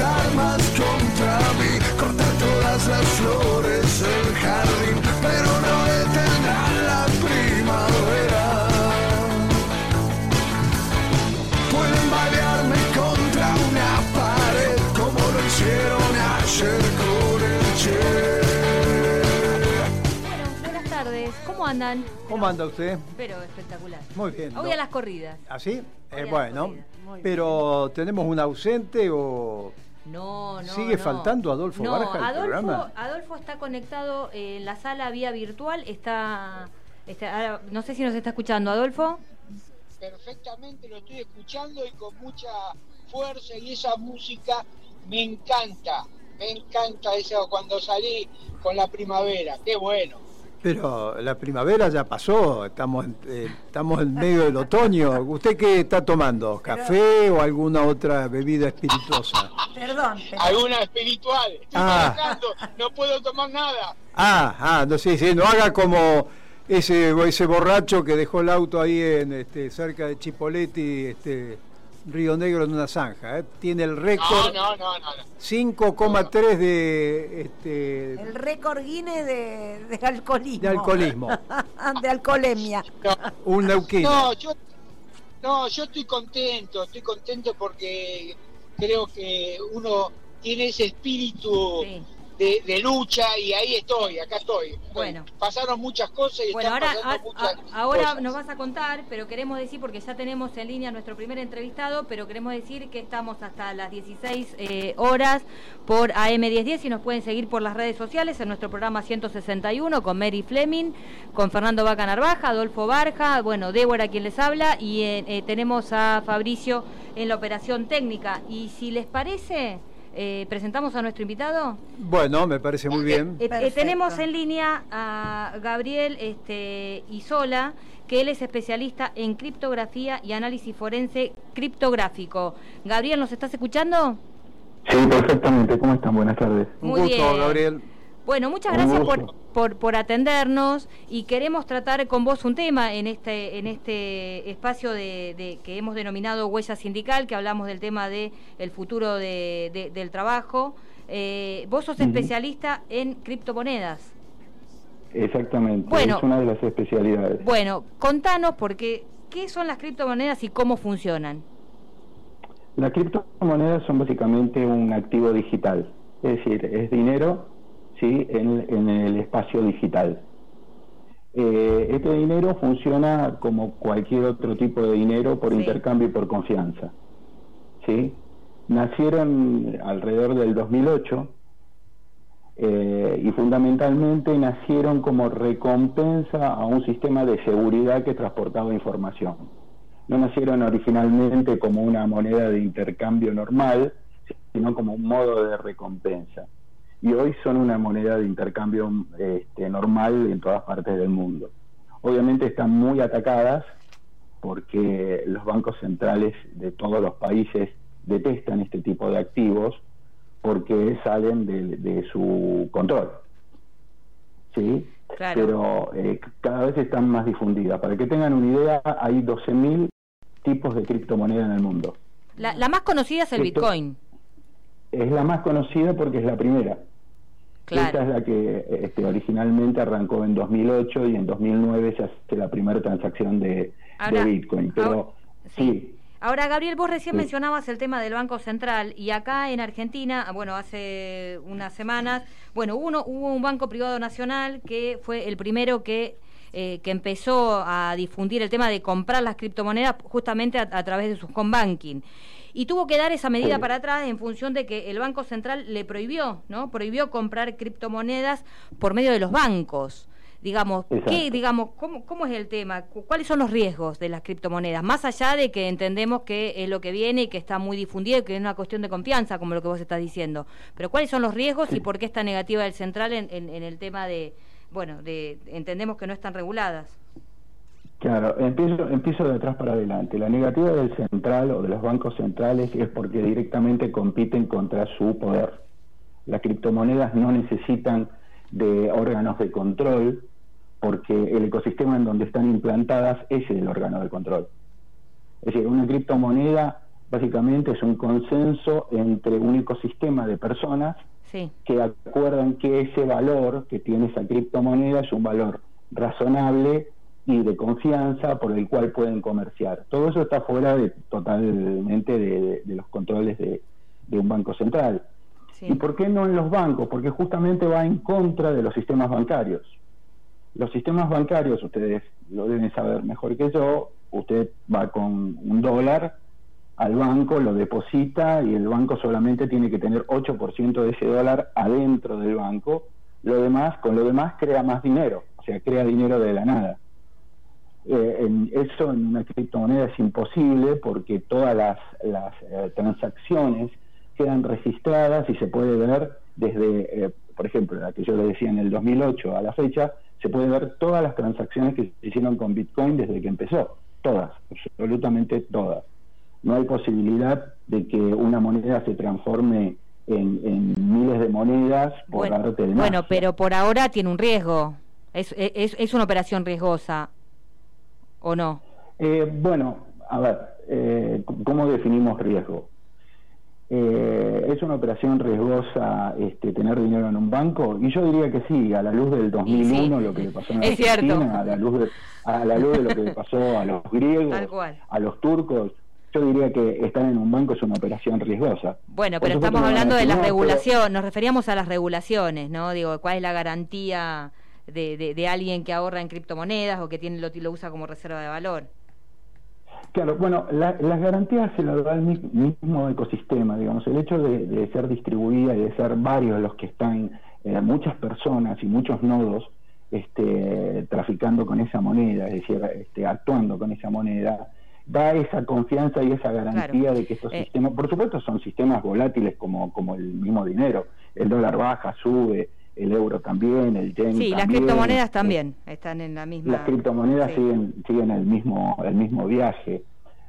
armas contra mí, cortar todas las flores del jardín, pero no detendrán la primavera. Pueden balearme contra una pared como lo hicieron ayer con el Che. Bueno, buenas tardes. ¿Cómo andan? ¿Cómo anda usted? Pero espectacular. Muy bien. Hoy ¿no? a las corridas. ¿Así? Hoy Eh, bueno, pero ¿tenemos un ausente o...? No, no. ¿Sigue no. faltando Adolfo no, Barja Adolfo, programa? Adolfo está conectado en la sala vía virtual. Está, está- ahora, no sé si nos está escuchando, Adolfo. perfectamente, lo estoy escuchando y con mucha fuerza y esa música me encanta, me encanta eso cuando salí con la primavera, qué bueno. Pero la primavera ya pasó, estamos en, eh, estamos en medio del otoño. ¿Usted qué está tomando? ¿Café o alguna otra bebida espirituosa? Perdón, pero Alguna espiritual, estoy Ah. trabajando, no puedo tomar nada. Ah, ah, no sé, sí, no haga como ese ese borracho que dejó el auto ahí en este cerca de Chipoletti, este Río Negro en una zanja, ¿eh? Tiene el No, récord no, no, no. no. 5,3 de este el récord Guinness de, de alcoholismo. de alcoholismo. de alcoholemia. No, Un neuquino. No, yo, no, yo estoy contento, estoy contento porque creo que uno tiene ese espíritu Sí. De, de lucha y ahí estoy, acá estoy. Bueno. Pasaron muchas cosas y Bueno, están ahora, pasando a- muchas a- ahora cosas. nos vas a contar, pero queremos decir, porque ya tenemos en línea nuestro primer entrevistado, pero queremos decir que estamos hasta las 16 eh, horas por AM1010 y nos pueden seguir por las redes sociales en nuestro programa 161 con Mary Fleming, con Fernando Vaca Narvaja, Adolfo Barja, bueno, Débora quien les habla y eh, eh, tenemos a Fabricio en la operación técnica. Y si les parece, eh, presentamos a nuestro invitado. Bueno, me parece muy bien. Eh, eh, Perfecto. tenemos en línea a Gabriel este, Isola, que él es especialista en criptografía y análisis forense criptográfico. Gabriel, ¿nos estás escuchando? Sí, perfectamente. ¿Cómo están? Buenas tardes. Un Muy gusto, bien. Gabriel. Bueno, muchas gracias por, por, por atendernos y queremos tratar con vos un tema en este, en este espacio de, de- que hemos denominado Huella Sindical, que hablamos del tema de el futuro de- de- del trabajo. Eh, vos sos especialista en criptomonedas. Exactamente. Bueno. es una de las especialidades. Bueno, contanos porque qué son las criptomonedas y cómo funcionan. Las criptomonedas son básicamente un activo digital. Es decir, es dinero ¿sí? en, en el espacio digital. Eh, este dinero funciona como cualquier otro tipo de dinero por Sí. intercambio y por confianza. ¿sí? Nacieron alrededor del 2008 eh, y fundamentalmente nacieron como recompensa a un sistema de seguridad que transportaba información. No nacieron originalmente como una moneda de intercambio normal, sino como un modo de recompensa. Y hoy son una moneda de intercambio este, normal en todas partes del mundo. Obviamente están muy atacadas porque los bancos centrales de todos los países detestan este tipo de activos porque salen de, de su control. ¿Sí? Claro. Pero eh, cada vez están más difundidas. Para que tengan una idea, hay 12.000 tipos de criptomoneda en el mundo. La, la más conocida es el Esto- Bitcoin. Es la más conocida porque es la primera. Esta es Claro. la que este, originalmente arrancó en 2008 y en 2009 se hace la primera transacción de, Ahora- de Bitcoin. Pero ahora- sí. sí, Ahora, Gabriel, vos recién Sí. mencionabas el tema del Banco Central y acá en Argentina, ah, bueno, hace unas semanas, bueno, uno, hubo un banco privado nacional que fue el primero que, eh, que empezó a difundir el tema de comprar las criptomonedas justamente a, a través de su home banking. Y tuvo que dar esa medida para atrás en función de que el Banco Central le prohibió, ¿no? Prohibió comprar criptomonedas por medio de los bancos. Digamos, ¿qué, digamos, cómo, cómo es el tema? Cu- ¿Cuáles son los riesgos de las criptomonedas? Más allá de que entendemos que es lo que viene y que está muy difundido y que es una cuestión de confianza, como lo que vos estás diciendo. Pero ¿cuáles son los riesgos y por qué está negativa el central en, en- en el tema de, bueno, de entendemos que no están reguladas? Claro, empiezo, empiezo de atrás para adelante. La negativa del central o de los bancos centrales es porque directamente compiten contra su poder. Las criptomonedas no necesitan de órganos de control porque el ecosistema en donde están implantadas es el órgano de control. Es decir, una criptomoneda básicamente es un consenso entre un ecosistema de personas Sí. que acuerdan que ese valor que tiene esa criptomoneda es un valor razonable y de confianza por el cual pueden comerciar. Todo eso está fuera de, totalmente de, de- de los controles de, de un banco central. Sí. ¿Y por qué no en los bancos? Porque justamente va en contra de los sistemas bancarios. Los sistemas bancarios, ustedes lo deben saber mejor que yo, usted va con un dólar al banco, lo deposita y el banco solamente tiene que tener 8% de ese dólar adentro del banco. Lo demás, con lo demás crea más dinero, o sea, crea dinero de la nada. Eh, en- eso en una criptomoneda es imposible porque todas las, las, eh, transacciones quedan registradas y se puede ver desde, eh, por ejemplo, la que yo le decía en el 2008 a la fecha, se puede ver todas las transacciones que se hicieron con Bitcoin desde que empezó, todas, absolutamente todas. No hay posibilidad de que una moneda se transforme en, en miles de monedas por Bueno, arte de bueno, pero por ahora tiene un riesgo. Es, es, es una operación riesgosa, ¿o no? Eh, bueno, a ver, eh, ¿cómo definimos riesgo? Eh, ¿Es una operación riesgosa este, tener dinero en un banco? Y yo diría que sí, a la luz del 2001, sí, lo que le pasó en es cierto. Argentina, a la luz de, a la luz de lo que le pasó a los griegos, a los turcos, yo diría que estar en un banco es una operación riesgosa. Bueno, pero estamos hablando de decir, las "No, pero- regulaciones, nos referíamos a las regulaciones, ¿no? Digo, ¿cuál es la garantía de, de, de alguien que ahorra en criptomonedas o que tiene lo, lo usa como reserva de valor? Claro, bueno, la- las garantías se las da el mi- mismo ecosistema, digamos, el hecho de, de ser distribuida y de ser varios los que están, eh, muchas personas y muchos nodos este, traficando con esa moneda, es decir, este, actuando con esa moneda, da esa confianza y esa garantía Claro. de que estos Eh. sistemas, por supuesto son sistemas volátiles como, como el mismo dinero, el dólar baja, sube, el euro también, el yen Sí, las también, criptomonedas eh, también están en la misma... las criptomonedas Sí. siguen siguen el mismo el mismo viaje.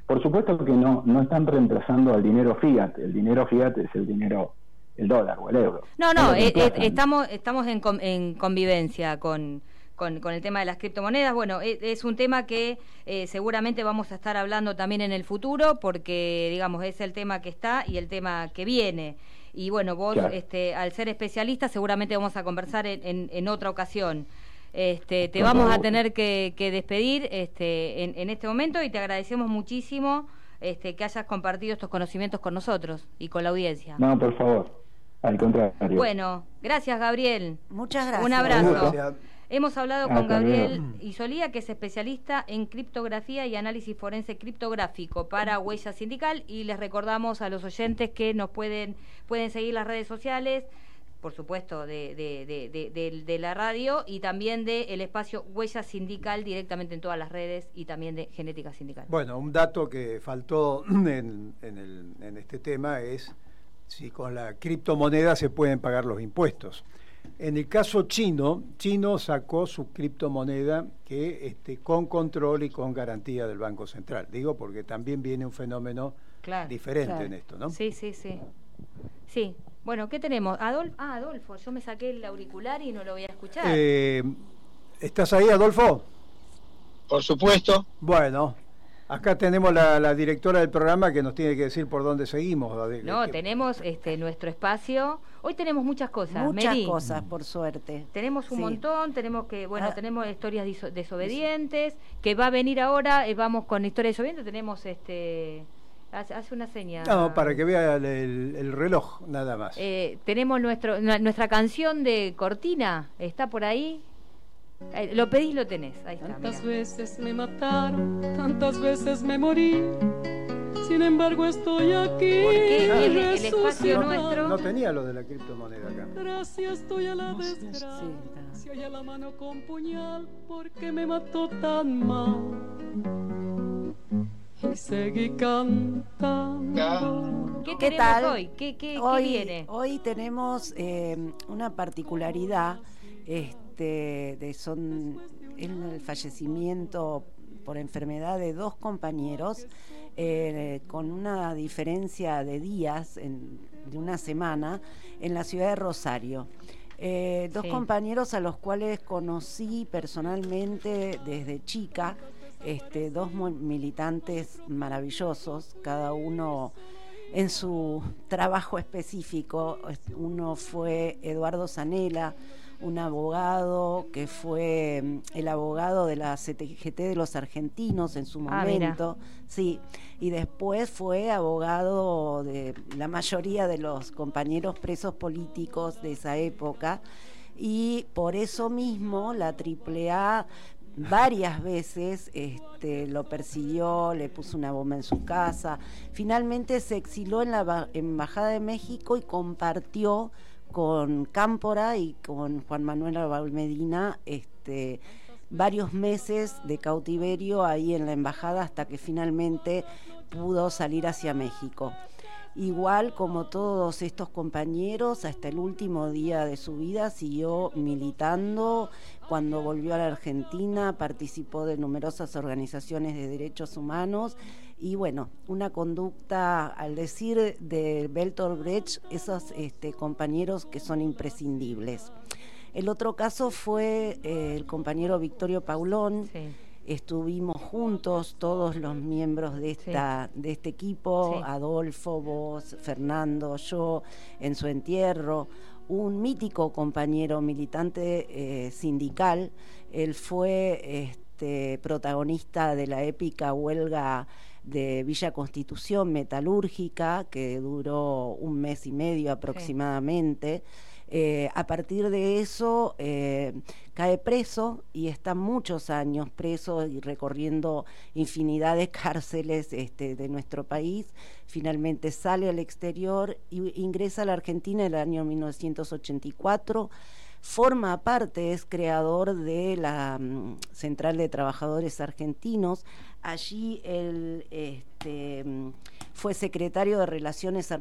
Por supuesto que no no están reemplazando al dinero fiat. El dinero fiat es el dinero el dólar o el euro. No, no, eh, eh, estamos, estamos en, en convivencia con, con, con el tema de las criptomonedas. Bueno, e- es, un tema que eh, seguramente vamos a estar hablando también en el futuro porque, digamos, es el tema que está y el tema que viene. Y bueno, vos, Claro. este, al ser especialista, seguramente vamos a conversar en, en- en otra ocasión. Este, te vamos a tener que, que despedir este, en, en este momento y te agradecemos muchísimo este, que hayas compartido estos conocimientos con nosotros y con la audiencia. No, por favor. Al contrario. Bueno, gracias Gabriel. Muchas gracias. Un abrazo. Hemos hablado con Hasta Gabriel luego. Isolía, que es especialista en criptografía y análisis forense criptográfico para Huella Sindical y les recordamos a los oyentes que nos pueden pueden seguir las redes sociales, por supuesto de, de, de, de- de- de la radio y también del espacio Huella Sindical directamente en todas las redes y también de Genética Sindical. Bueno, un dato que faltó en, en el- en este tema es si con la criptomoneda se pueden pagar los impuestos. En el caso chino, Chino sacó su criptomoneda que este, con control y con garantía del Banco Central. Digo porque también viene un fenómeno Claro. diferente Claro. en esto, ¿no? Sí, sí, sí. Sí. Bueno, ¿qué tenemos? Adolfo, ah, Adolfo, yo me saqué el auricular y no lo voy a escuchar. Eh, ¿Estás ahí, Adolfo? Por supuesto. Bueno, acá tenemos la, la directora del programa que nos tiene que decir por dónde seguimos. No, tenemos este nuestro espacio. Hoy tenemos muchas cosas. Muchas Mary. cosas, por suerte. Tenemos un Sí. montón, tenemos que, bueno, Ah. tenemos historias desobedientes, que va a venir ahora, eh, vamos con historias desobedientes, tenemos este, hace, hace una seña. No, para que vea el, el- el reloj, nada más. Eh, tenemos nuestro, nu- nuestra canción de Cortina, está por ahí. Eh, lo pedís, lo tenés, ahí está. Tantas mirá. veces me mataron, tantas veces me morí. Sin embargo estoy aquí. Porque el- el espacio resucitado. nuestro- no tenía lo de la criptomoneda acá. Gracias estoy a la desgracia. está. Si hay a la mano con puñal, porque me mató tan mal? Y seguí cantando. ¿Qué, ¿Qué tenemos tal? hoy? ¿Qué, qué, qué hoy, viene? hoy tenemos eh, una particularidad, este, de son el fallecimiento por enfermedad de dos compañeros eh, con una diferencia de días, en- de una semana, en la ciudad de Rosario. Eh, dos Sí. compañeros a los cuales conocí personalmente desde chica, este, dos militantes maravillosos, cada uno en su trabajo específico. Es- Uno fue Eduardo Zanela, un abogado que fue mm, el abogado de la CTGT de los argentinos en su Ah, momento. Sí, y después fue abogado de la mayoría de los compañeros presos políticos de esa época y por eso mismo la AAA varias veces este, lo persiguió, le puso una bomba en su casa. Finalmente se exiló en la ba- Embajada de México y compartió con Cámpora y con Juan Manuel Arbal Medina este, varios meses de cautiverio ahí en la embajada hasta que finalmente pudo salir hacia México. Igual como todos estos compañeros, hasta el último día de su vida siguió militando. Cuando volvió a la Argentina participó de numerosas organizaciones de derechos humanos y bueno, una conducta, al decir de Bertolt Brecht, esos este, compañeros que son imprescindibles. El otro caso fue eh, el compañero Victorio Paulón. Sí. Estuvimos juntos todos los miembros de, esta, de este equipo, Sí. Adolfo, vos, Fernando, yo, en su entierro. Un mítico compañero militante eh, sindical. Él fue este, protagonista de la épica huelga de Villa Constitución metalúrgica, que duró un mes y medio aproximadamente. Eh, a partir de eso eh, cae preso y está muchos años preso y recorriendo infinidad de cárceles este, de nuestro país. Finalmente sale al exterior y ingresa a la Argentina en el año 1984 forma parte, es creador de la mm, Central de Trabajadores Argentinos. Allí él este, mm, fue secretario de Relaciones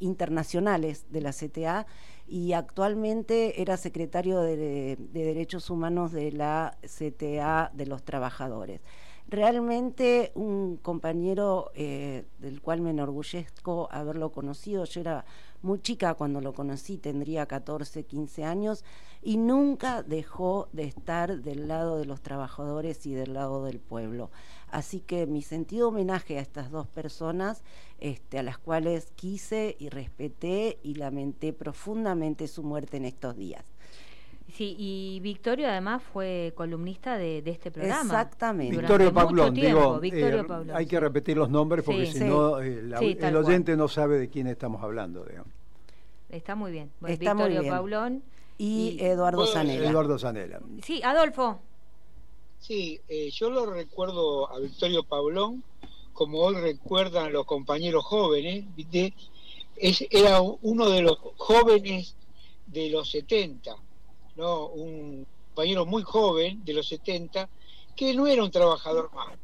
Internacionales de la CTA y actualmente era secretario de, de Derechos Humanos de la CTA de los Trabajadores. Realmente un compañero eh, del cual me enorgullezco haberlo conocido. Yo era muy chica cuando lo conocí, tendría 14, 15 años, y nunca dejó de estar del lado de los trabajadores y del lado del pueblo. Así que mi sentido homenaje a estas dos personas, este, a las cuales quise y respeté y lamenté profundamente su muerte en estos días. Sí, y Victorio además fue columnista de, de este programa. Exactamente. Victorio Pablón, tiempo, digo, Victorio eh, Pablón, hay sí. que repetir los nombres porque Sí. si Sí. no eh, la- Sí, tal el cual. oyente no sabe de quién estamos hablando. digamos. Está muy bien. Bueno, Está muy Victorio bien. Paulón. Y, Y- Eduardo Zanella. Eduardo Zanella. Sí, Adolfo. Sí, eh, yo lo recuerdo a Victorio Paulón, como hoy recuerdan los compañeros jóvenes, ¿viste? Es, era uno de los jóvenes de los 70, ¿no? Un compañero muy joven de los 70, que no era un trabajador más,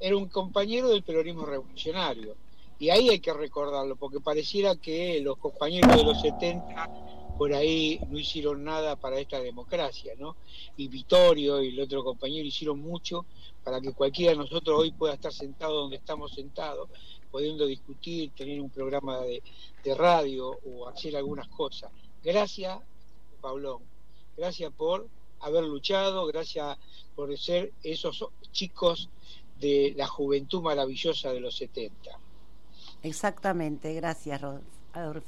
era un compañero del peronismo revolucionario. Y ahí hay que recordarlo, porque pareciera que los compañeros de los 70 por ahí no hicieron nada para esta democracia, ¿no? y Vittorio y el otro compañero hicieron mucho para que cualquiera de nosotros hoy pueda estar sentado donde estamos sentados, pudiendo discutir, tener un programa de, de radio o hacer algunas cosas. Gracias, Pablón. Gracias por haber luchado, gracias por ser esos chicos de la juventud maravillosa de los 70. Exactamente, gracias, Rodolfo. Adolfo.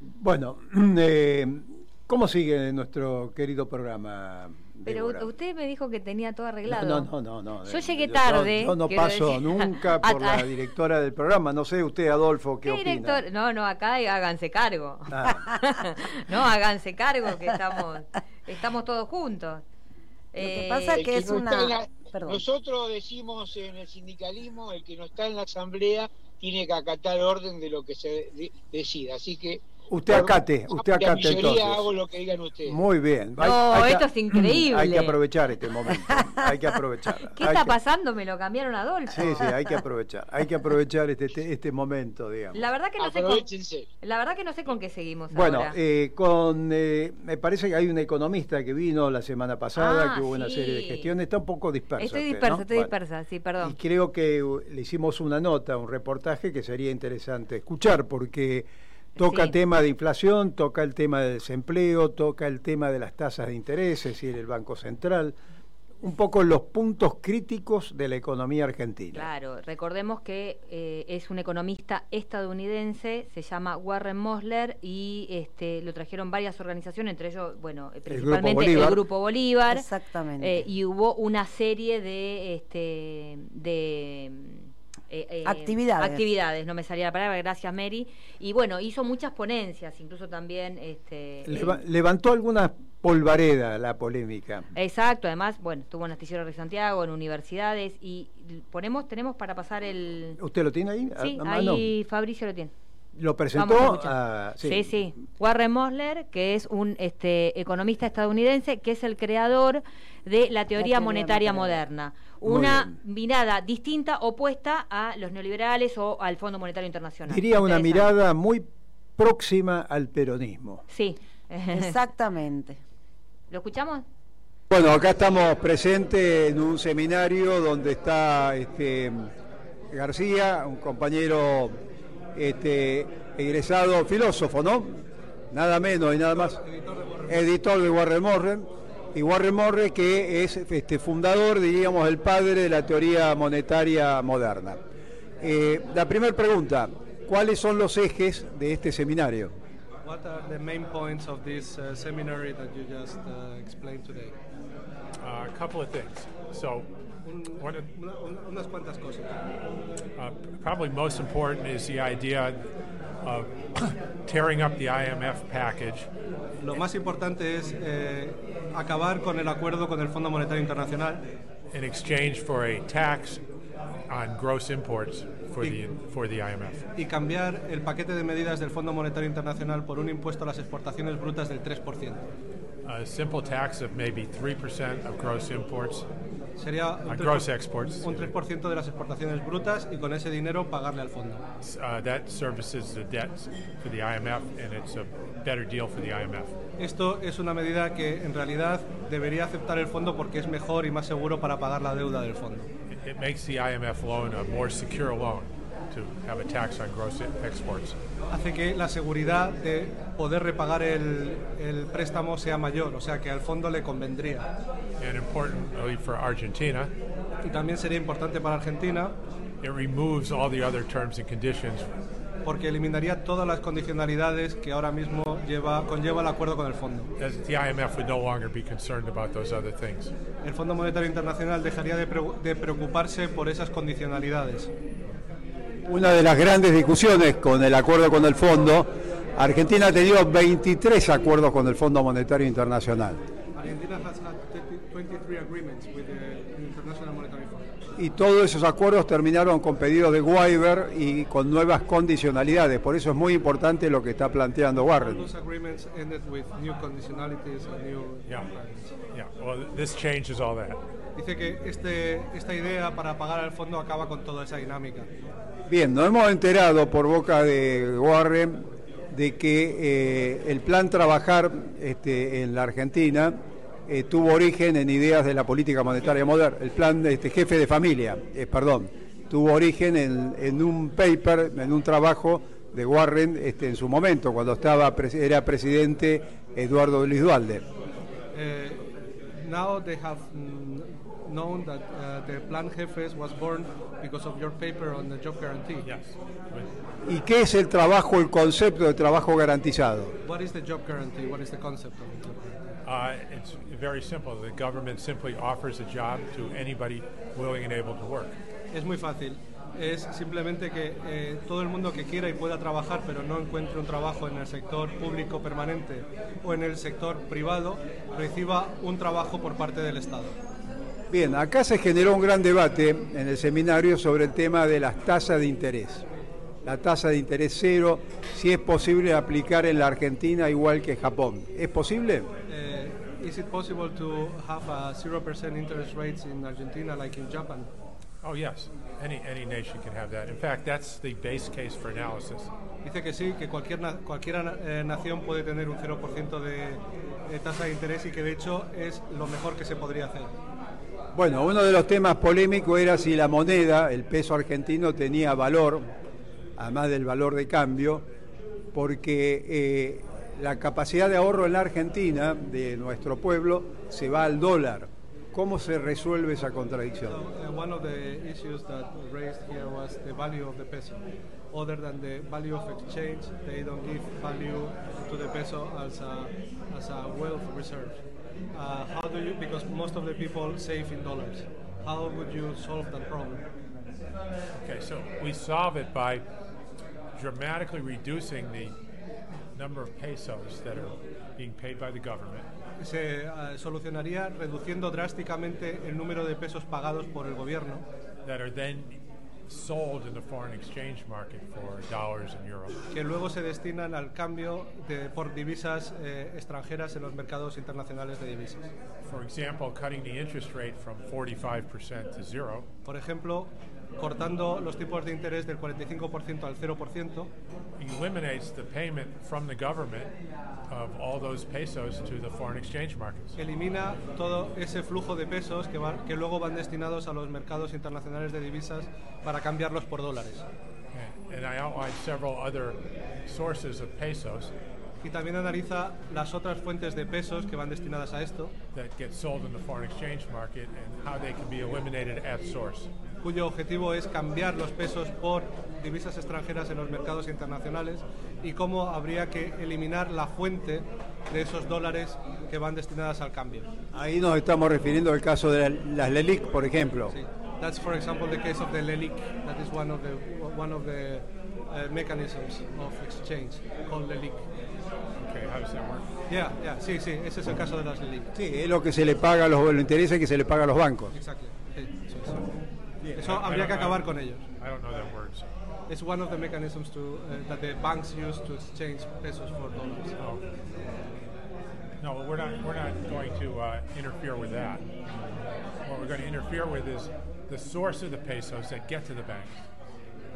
Bueno, eh, ¿cómo sigue nuestro querido programa? Pero Débora? usted me dijo que tenía todo arreglado. No, no, no, no. Yo llegué tarde, Yo, no paso decir. nunca por la directora del programa. No sé usted, Adolfo, qué, ¿Qué opina. director? No, no, acá háganse cargo. Ah, no, háganse cargo que estamos, estamos todos juntos. que Eh, pasa que es no una- la-. Nosotros decimos en el sindicalismo, el que no está en la asamblea tiene que acatar orden de lo que se de- decida. Así que usted acate, usted acate entonces. hago lo que digan ustedes. Muy bien. No, que- esto es increíble. Hay que aprovechar este momento. Hay que aprovechar. ¿Qué Hay está que- pasando? Me lo cambiaron a Adolfo. Sí, sí, hay que aprovechar. Hay que aprovechar este, este, este momento, digamos. La verdad que no sé con, Aprovechense. la verdad que no sé con qué seguimos Bueno, ahora. eh, con eh, me parece que hay un economista que vino la semana pasada, Ah, que hubo una serie de gestiones, está un poco dispersa. estoy usted, dispersa, ¿no? estoy Bueno. dispersa, sí, Y perdón. creo que uh, le hicimos una nota, un reportaje que sería interesante escuchar, porque Toca Sí. tema de inflación, toca el tema del desempleo, toca el tema de las tasas de interés, es decir, el Banco Central, un poco los puntos críticos de la economía argentina. Claro, recordemos que eh, es un economista estadounidense, se llama Warren Mosler y este, lo trajeron varias organizaciones, entre ellos, bueno, Grupo principalmente el Bolívar. Grupo Bolívar. Exactamente. eh, y hubo una serie de, este, de eh, eh, Actividades. actividades, no me salía la palabra, gracias Mary. Y bueno, hizo muchas ponencias, incluso también... Este, Leva- levantó alguna polvareda la polémica. Exacto, además, bueno, estuvo en Astillero de Santiago, en universidades y ponemos, tenemos para pasar el... ¿Usted lo tiene ahí? a- Sí, ahí Fabricio lo tiene. Lo presentó a... Sí. sí, Warren Mosler, que es un este, economista estadounidense, que es el creador de la teoría teoría monetaria monetaria. moderna. Una mirada distinta, opuesta a los neoliberales o al Fondo Monetario Internacional. Diría una mirada muy próxima al peronismo. Sí. Exactamente. ¿Lo escuchamos? Bueno, acá estamos presentes en un seminario donde está este, García, un compañero este, egresado filósofo, ¿no? Nada menos y nada más. Editor de Warren Morren. Y Warren Morren que es este, fundador, diríamos, el padre de la teoría monetaria moderna. Eh, la primera pregunta, ¿cuáles son los ejes de este seminario? What are the main points of this uh, seminary that you just uh, explained today? Uh, a couple of things. So, one of, una- una- unas cuantas cosas. uh, probably most important is the idea of tearing up the IMF package Lo más importante es eh, acabar con el acuerdo con el Fondo Monetario Internacional in exchange for a tax on gross imports for the for the IMF. y cambiar el paquete de medidas del Fondo Monetario Internacional por un impuesto a las exportaciones brutas del 3%. A simple tax of maybe three percent of gross imports, Sería un uh, 3%, gross exports. un 3% de las exportaciones brutas y con ese dinero pagarle al fondo. Uh. Esto es una medida que en realidad debería aceptar el fondo porque es mejor y más seguro para pagar la deuda del fondo. It, it makes the IMF loan a more secure loan to have a tax on gross exports. hace que la seguridad de poder repagar el, el préstamo sea mayor, o sea que al fondo le convendría. And importantly for Argentina, Y también sería importante para Argentina it removes all the other terms and conditions porque eliminaría todas las condicionalidades que ahora mismo lleva, conlleva el acuerdo con el fondo. as the IMF would no longer be concerned about those other things. El Fondo Monetario Internacional dejaría de preocuparse por esas condicionalidades. Una de las grandes discusiones con el acuerdo con el fondo, Argentina ha tenido 23 acuerdos con el Fondo Monetario Internacional. Argentina has had 23 agreements with the International Monetary Fund. Y todos esos acuerdos terminaron con pedidos de waiver y con nuevas condicionalidades. Por eso es muy importante lo que está planteando Warren. Those agreements ended with new conditionalities and new Yeah. Yeah, well, this changes all that. Dice que este, esta idea para pagar al fondo acaba con toda esa dinámica. Bien, nos hemos enterado por boca de Warren de que eh, el plan trabajar este, en la Argentina eh, tuvo origen en ideas de la política monetaria moderna. El plan este, jefe de familia, eh, perdón, tuvo origen en, en un paper, en un trabajo de Warren este, en su momento, cuando estaba era presidente Eduardo Luis Dualde. Now they have mm, known that uh, the Plan Jefes was born because of your paper on the job guarantee. Yes. ¿Y qué es el trabajo, el concepto de trabajo garantizado? What is the job guarantee? What is the concept of the job guarantee? Uh, it's very simple. The government simply offers a job to anybody willing and able to work. Es muy fácil. Es simplemente que eh, todo el mundo que quiera y pueda trabajar, pero no encuentre un trabajo en el sector público permanente o en el sector privado, reciba un trabajo por parte del Estado. Bien, acá se generó un gran debate en el seminario sobre el tema de las tasas de interés. La tasa de interés cero, si es posible aplicar en la Argentina igual que Japón. ¿Es posible? Eh, is it possible to have a 0% interest rates in Argentina like in Japan? Oh yes, any any nation can have that. In fact, that's the base case for analysis. Dice que sí, que cualquier, na- cualquier eh, nación puede tener un 0% de tasa de interés y que de hecho es lo mejor que se podría hacer. Bueno, uno de los temas polémicos era si la moneda, el peso argentino, tenía valor, además del valor de cambio, porque eh, la capacidad de ahorro en la Argentina, de nuestro pueblo, se va al dólar. ¿Cómo se resuelve esa contradicción? Uh, one of the issues that raised here was the value of the peso. Other than the value of exchange, they don't give value to the peso as a, as a wealth reserve. Uh, how do you, because most of the people save in dollars, how would you solve that problem? Okay, so we solve it by dramatically reducing the number of pesos that are being paid by the government. Se uh, solucionaría reduciendo drásticamente el número de pesos pagados por el gobierno. That are then sold in the foreign exchange market for dollars and euros. que luego se destinan al cambio de, por divisas eh, extranjeras en los mercados internacionales de divisas. For example, cutting the interest rate from 45% to zero Por ejemplo, cortando los tipos de interés del 45% al 0%, eliminates the payment from the government of all those pesos to the foreign exchange markets. elimina todo ese flujo de pesos que, van- que luego van destinados a los mercados internacionales de divisas para cambiarlos por dólares. And, and I outlined several other sources of pesos Y también analiza las otras fuentes de pesos que van destinadas a esto, that get sold in the foreign exchange market and how they can be eliminated at source. Cuyo objetivo es cambiar los pesos por divisas extranjeras en los mercados internacionales y cómo habría que eliminar la fuente de esos dólares que van destinadas al cambio. Ahí nos estamos refiriendo al caso de la- las LELIC, por ejemplo. Sí. That's for example the case of the LELIC. That is one of the one of the uh, mechanisms of exchange called LELIC. Okay, how does that work? Yeah, yeah, sí, sí, ese es el caso de las LELIC. Sí, es lo que se le paga a los, lo interesa que se le paga a los bancos. Exacto. Sí, eso es. Eso habría que acabar con ellos. I don't know that word. So. It's one of the mechanisms to uh, that the banks use to exchange pesos for dollars. Oh. No, we're not. We're not going to uh, interfere with that. What we're going to interfere with is the source of the pesos that get to the banks.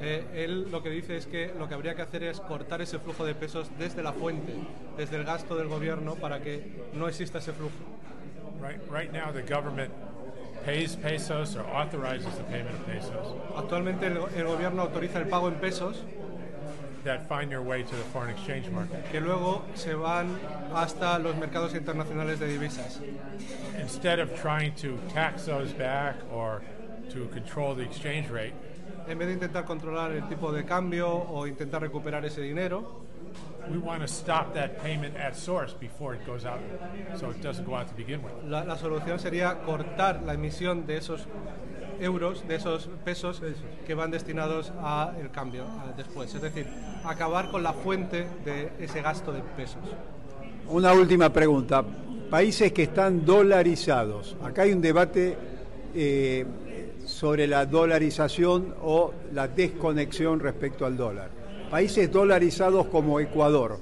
Eh, él lo que dice es que lo que habría que hacer es cortar ese flujo de pesos desde la fuente, desde el gasto del gobierno, para que no exista ese flujo. Right. Right now, the government pays pesos or authorizes the payment of pesos Actualmente el, el gobierno autoriza el pago en pesos that find their way to the foreign exchange market. que luego se van hasta los mercados internacionales de divisas. Instead of trying to tax those back or to control the exchange rate, En vez de intentar controlar el tipo de cambio o intentar recuperar ese dinero, la, la solución sería cortar la emisión de esos euros, de esos pesos que van destinados a el cambio a después. Es decir, acabar con la fuente de ese gasto de pesos. Una última pregunta. Países que están dolarizados. Acá hay un debate eh, sobre la dolarización o la desconexión respecto al dólar. Países dolarizados como Ecuador.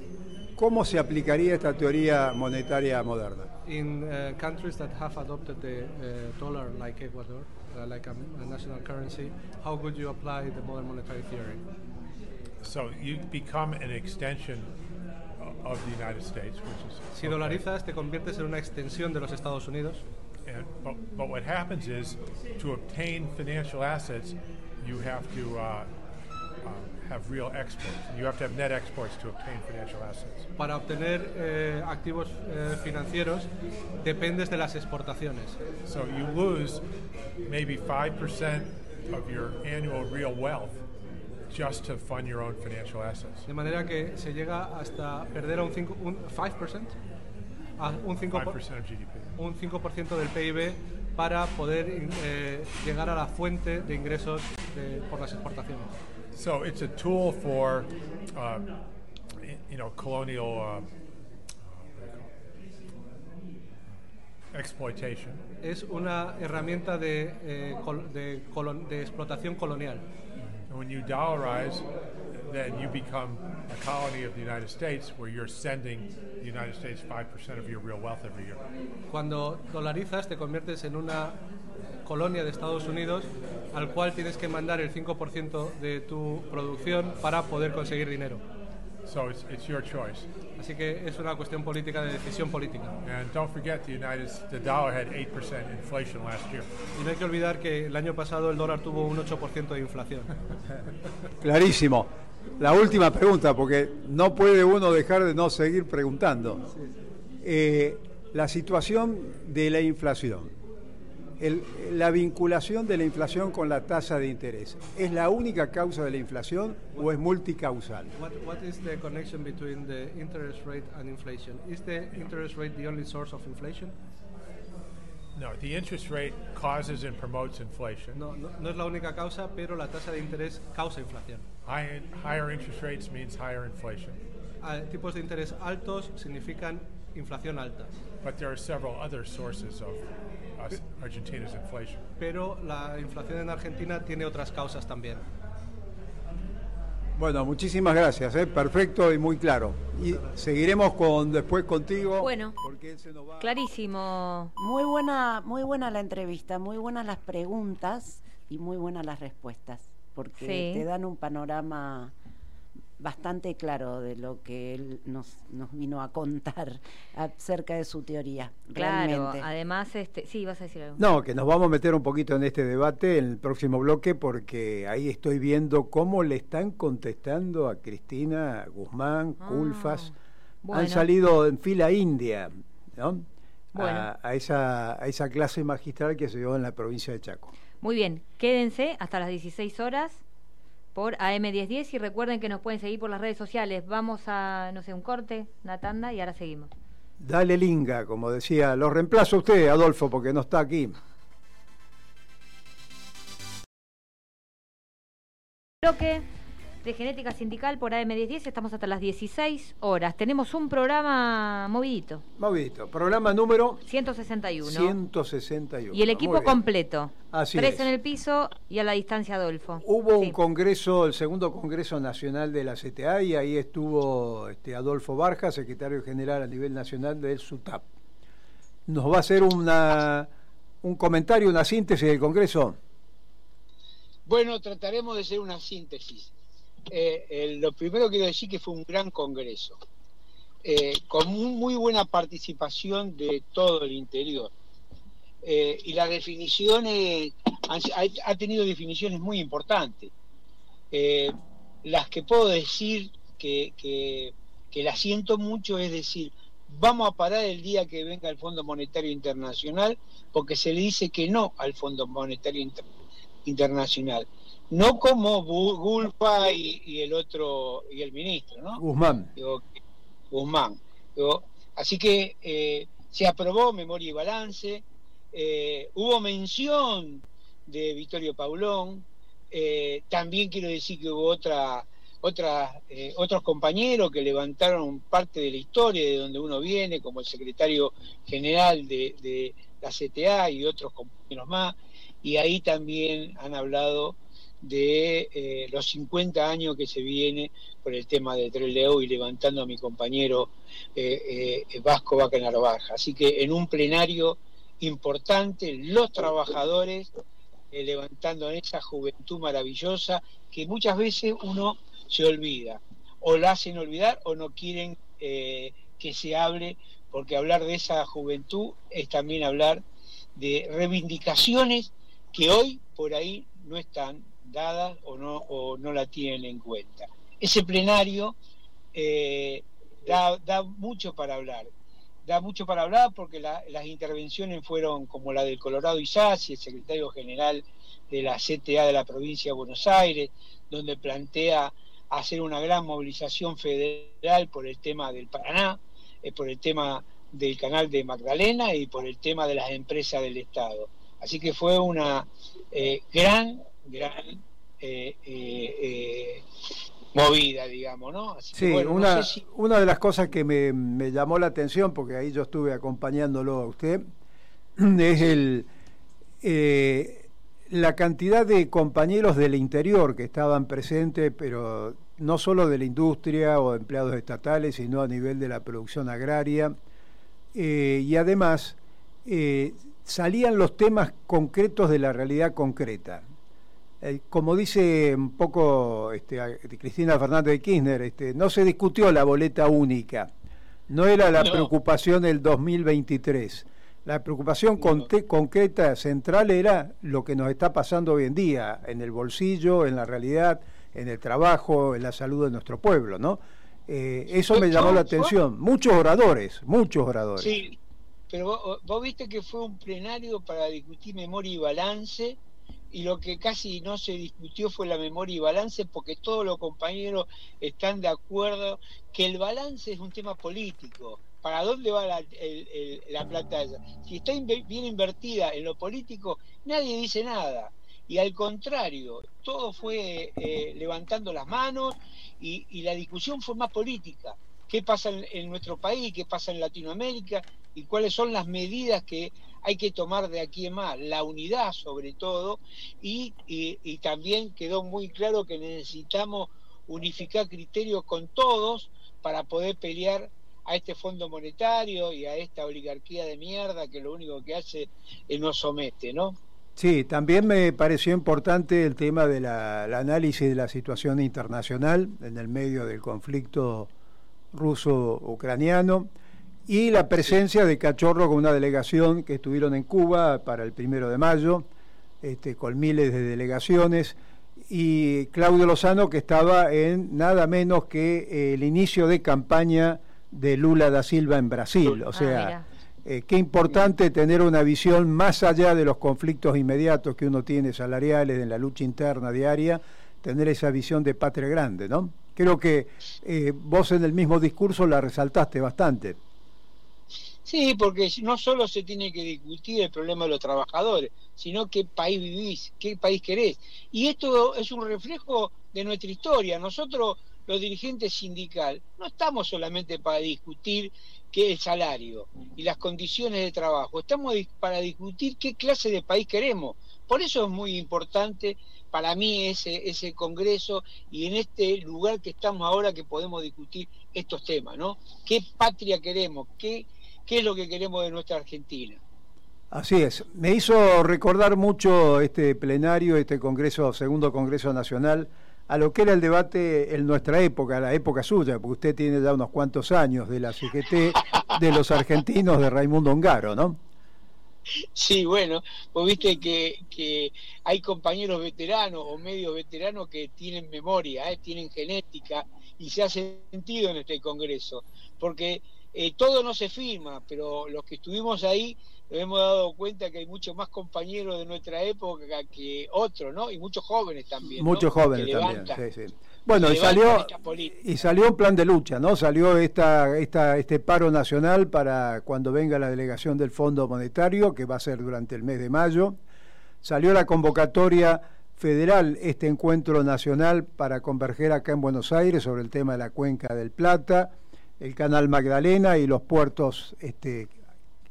¿Cómo se aplicaría esta teoría monetaria moderna? In uh, countries that have adopted the uh, dollar like Ecuador, uh, like a, a national currency, how would you apply the modern monetary theory? So you become an extension of the United States, which is Si okay. dolarizas, te conviertes en una extensión de los Estados Unidos. And, but, but what happens is, to obtain financial assets, you have to uh, um, have real exports. You have to have net exports to obtain financial assets. Para obtener eh, activos eh, financieros dependes de las exportaciones. So you lose maybe 5% of your annual real wealth just to fund your own financial assets. De manera que se llega hasta perder a un, 5, un 5%, a un 5%, 5% of GDP. un 5% del PIB para poder eh, llegar a la fuente de ingresos de- por las exportaciones. So it's a tool for, uh, you know, colonial uh, exploitation. Es una herramienta de, eh, col- de colon- de explotación colonial. And when you dollarize, then you become a colony of the United States where you're sending the United States 5% of your real wealth every year. Cuando dolarizas te conviertes en una colonia de Estados Unidos al cual tienes que mandar el 5% de tu producción para poder conseguir dinero. So it's, it's your choice. Así que es una cuestión política de decisión política. And don't forget, the United the dollar had 8% inflation last year. Y no hay que olvidar que el año pasado el dólar tuvo un 8% de inflación. Clarísimo. La última pregunta, porque no puede uno dejar de no seguir preguntando. Eh, la situación de la inflación, el- la vinculación de la inflación con la tasa de interés, ¿es la única causa de la inflación o es multicausal? What, what is the connection between the interest rate and inflation? Is the interest rate the only source of inflation? No, the interest rate causes and promotes inflation. No, no, no es la única causa, pero la tasa de interés causa inflación. High, higher interest rates means higher inflation. Ah, tipos de interés altos significan inflación alta, But there are several other sources of Argentina's inflation. pero la inflación en Argentina tiene otras causas también. Bueno, muchísimas gracias, ¿eh? perfecto y muy claro. Y seguiremos con después contigo. Bueno, porque él se nos va. clarísimo. Muy buena, muy buena la entrevista, muy buenas las preguntas y muy buenas las respuestas, porque Sí. te dan un panorama bastante claro de lo que él nos, nos vino a contar acerca de su teoría. Claro, realmente. además, este, sí, vas a decir algo. No, que nos vamos a meter un poquito en este debate en el próximo bloque porque ahí estoy viendo cómo le están contestando a Cristina Guzmán, Ah, Culfas. bueno. Han salido en fila india, ¿no? Bueno. A, a esa, a esa clase magistral que se dio en la provincia de Chaco. Muy bien, quédense hasta las 16 horas por AM1010 y recuerden que nos pueden seguir por las redes sociales. Vamos a, no sé, un corte, una tanda y ahora seguimos. Dale linga, como decía, lo reemplazo a usted, Adolfo, porque no está aquí. Bloque de genética sindical por AM1010, estamos hasta las 16 horas. Tenemos un programa movidito, Movidito, programa número 161. 161. Y el equipo completo. Así Tres es. en el piso y a la distancia Adolfo. Hubo Sí. un congreso, el segundo congreso nacional de la CTA, y ahí estuvo este, Adolfo Barja, secretario general a nivel nacional del SUTAP. ¿Nos va a hacer una, un comentario, una síntesis del congreso? Bueno, trataremos de hacer una síntesis. Eh, lo primero quiero decir que fue un gran congreso, eh, con muy, muy buena participación de todo el interior. Eh, y las definiciones, ha, tenido definiciones muy importantes. Las que puedo decir que, que, que las siento mucho es decir, vamos a parar el día que venga el Fondo Monetario Internacional porque se le dice que no al Fondo Monetario Inter- Internacional. No como Gulpa y, y el otro, y el ministro, ¿no? Guzmán. Digo, Guzmán. Digo, así que eh, se aprobó memoria y balance, eh, hubo mención de Vittorio Paulón, eh, también quiero decir que hubo otra, otra, otros compañeros que levantaron parte de la historia de donde uno viene, como el secretario general de, de la CTA y otros compañeros más, y ahí también han hablado de eh, los 50 años que se viene por el tema de Treleu y levantando a mi compañero eh, eh, Vasco Vaca Narvaja. Así que en un plenario importante, los trabajadores levantando en esa juventud maravillosa que muchas veces uno se olvida, o la hacen olvidar o no quieren que se hable, porque hablar de esa juventud es también hablar de reivindicaciones que hoy por ahí no están dadas o no, o no la tienen en cuenta. Ese plenario eh, da, da mucho para hablar, da mucho para hablar porque la- las intervenciones fueron como la del Colorado Isasi, el secretario general de la CTA de la provincia de Buenos Aires, donde plantea hacer una gran movilización federal por el tema del Paraná, eh, por el tema del canal de Magdalena y por el tema de las empresas del Estado. Así que fue una eh, gran, gran eh, eh, eh, movida, digamos, ¿no? Así que, Sí, bueno, no una, sé si- una de las cosas que me, me llamó la atención, porque ahí yo estuve acompañándolo a usted, es el eh, la cantidad de compañeros del interior que estaban presentes, pero no solo de la industria o empleados estatales, sino a nivel de la producción agraria. Eh, y además eh, salían los temas concretos de la realidad concreta. Eh, como dice un poco este, a- Cristina Fernández de Kirchner, este, no se discutió la boleta única, no era la No. preocupación del 2023. La preocupación conte- concreta central era lo que nos está pasando hoy en día, en el bolsillo, en la realidad, en el trabajo, en la salud de nuestro pueblo, ¿no? Eh, eso me llamó la atención. Muchos oradores, muchos oradores. Sí, pero vos, vos viste que fue un plenario para discutir memoria y balance, y lo que casi no se discutió fue la memoria y balance, porque todos los compañeros están de acuerdo que el balance es un tema político. ¿Para dónde va la, el- la plata? Si está bien invertida en lo político, nadie dice nada. Y al contrario, todo fue eh, levantando las manos y, la discusión fue más política. ¿Qué pasa en nuestro país? ¿Qué pasa en Latinoamérica? ¿Y cuáles son las medidas que hay que tomar de aquí en más? La unidad sobre todo y, y- también quedó muy claro que necesitamos unificar criterios con todos para poder pelear a este Fondo Monetario y a esta oligarquía de mierda que lo único que hace es nos somete, ¿no? Sí, también me pareció importante el tema del análisis de la situación internacional en el medio del conflicto ruso-ucraniano y la presencia de Cachorro con una delegación que estuvieron en Cuba para el primero de mayo, este, con miles de delegaciones, y Claudio Lozano que estaba en nada menos que eh, el inicio de campaña de Lula da Silva en Brasil. O Ah, sea, eh, qué importante tener una visión más allá de los conflictos inmediatos que uno tiene salariales en la lucha interna diaria, tener esa visión de patria grande, ¿no? Creo que eh, vos en el mismo discurso la resaltaste bastante. Sí, porque no solo se tiene que discutir el problema de los trabajadores, sino qué país vivís, qué país querés. Y esto es un reflejo de nuestra historia. Nosotros, los dirigentes sindicales, no estamos solamente para discutir qué el salario y las condiciones de trabajo, estamos para discutir qué clase de país queremos. Por eso es muy importante para mí ese, ese congreso y en este lugar que estamos ahora que podemos discutir estos temas, ¿no? ¿Qué patria queremos? ¿Qué, qué es lo que queremos de nuestra Argentina? Así es. Me hizo recordar mucho este plenario, este congreso, segundo congreso nacional, a lo que era el debate en nuestra época, la época suya, porque usted tiene ya unos cuantos años de la CGT, de los argentinos de Raimundo Ongaro, ¿no? Sí, bueno, pues viste que, que hay compañeros veteranos o medios veteranos que tienen memoria, ¿eh? tienen genética y se ha sentido en este Congreso, porque eh, todo no se firma, pero los que estuvimos ahí nos hemos dado cuenta que hay muchos más compañeros de nuestra época que otros, ¿no? Y muchos jóvenes también. ¿no? Muchos jóvenes también. sí, sí. Bueno, y salió y salió un plan de lucha, ¿no? Salió esta, esta, este paro nacional para cuando venga la delegación del Fondo Monetario, que va a ser durante el mes de mayo. Salió la convocatoria federal, este encuentro nacional para converger acá en Buenos Aires sobre el tema de la cuenca del Plata, el canal Magdalena y los puertos, este,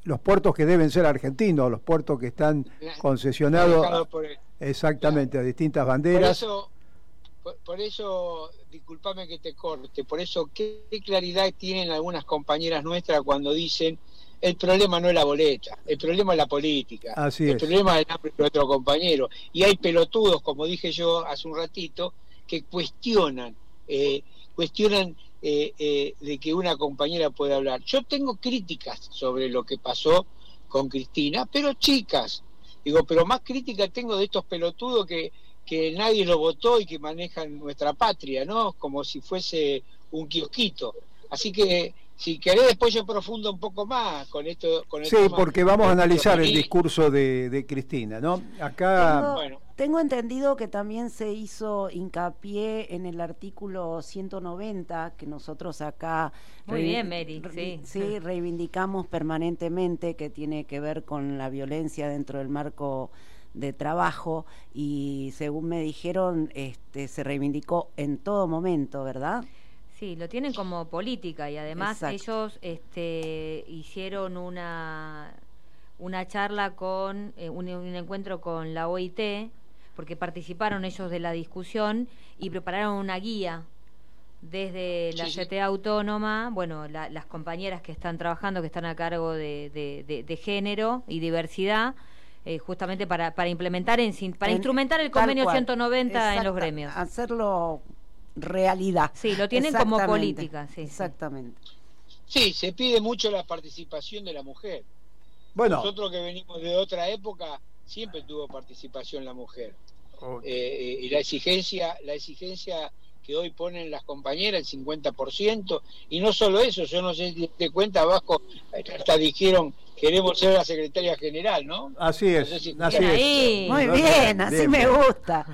los puertos que deben ser argentinos, los puertos que están concesionados por el- exactamente a distintas Por banderas. eso, por, por eso, discúlpame que te corte, por eso, ¿qué, qué claridad tienen algunas compañeras nuestras cuando dicen el problema no es la boleta, el problema es la política, Así el es. problema es el nuestro compañero. Y hay pelotudos, como dije yo hace un ratito, que cuestionan, eh, cuestionan eh, eh, de que una compañera puede hablar. Yo tengo críticas sobre lo que pasó con Cristina, pero chicas, digo, pero más crítica tengo de estos pelotudos que, que nadie lo votó y que manejan nuestra patria, ¿no? Como si fuese un kiosquito. Así que si querés después yo profundo un poco más con esto. Con el Sí, tema porque vamos a analizar el discurso de, de Cristina, ¿no? Acá, Tengo, Bueno. tengo entendido que también se hizo hincapié en el artículo 190 que nosotros acá Muy bien, Mary, re- sí. reivindicamos permanentemente que tiene que ver con la violencia dentro del marco de trabajo y según me dijeron este se reivindicó en todo momento, ¿verdad? Sí, lo tienen como política y además Exacto. ellos este, hicieron una, una charla con, eh, un, un encuentro con la OIT, porque participaron ellos de la discusión y prepararon una guía desde la Sí. CTA autónoma, bueno, la- las compañeras que están trabajando, que están a cargo de, de- de- de género y diversidad, eh, justamente para, para implementar, en, para En- instrumentar el convenio cual. 190 en los gremios. Hacerlo realidad. Sí, lo tienen como política, sí. Exactamente. Sí, se pide mucho la participación de la mujer. bueno, Nosotros que venimos de otra época, siempre tuvo participación la mujer. eh, y la exigencia, la exigencia que hoy ponen las compañeras, el 50%, y no solo eso, yo no sé si te cuenta abajo, hasta dijeron queremos ser la secretaria general, ¿no? Así es, No sé si- así es. Muy bien, así Bien, me bien. gusta.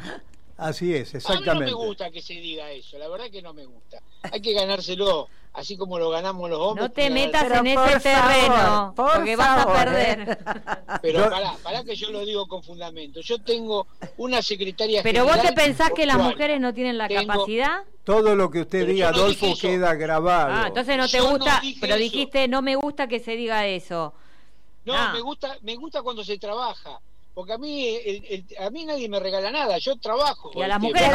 Así es, A mí exactamente. no me gusta que se diga eso, la verdad que no me gusta. Hay que ganárselo, así como lo ganamos los hombres. No te metas Pero en ese por terreno, favor, porque vas a perder. Pero Yo- pará, pará que yo lo digo con fundamento. Yo tengo una secretaria Pero vos te pensás que las mujeres no tienen la Tengo- capacidad. Todo lo que usted Pero diga, no Adolfo, queda grabado. Ah, entonces no te Yo gusta, pero eso. dijiste no me gusta que se diga eso. No, Ah. me gusta, me gusta cuando se trabaja. Porque a mí, el- el- a mí nadie me regala nada, yo trabajo. Y a las mujeres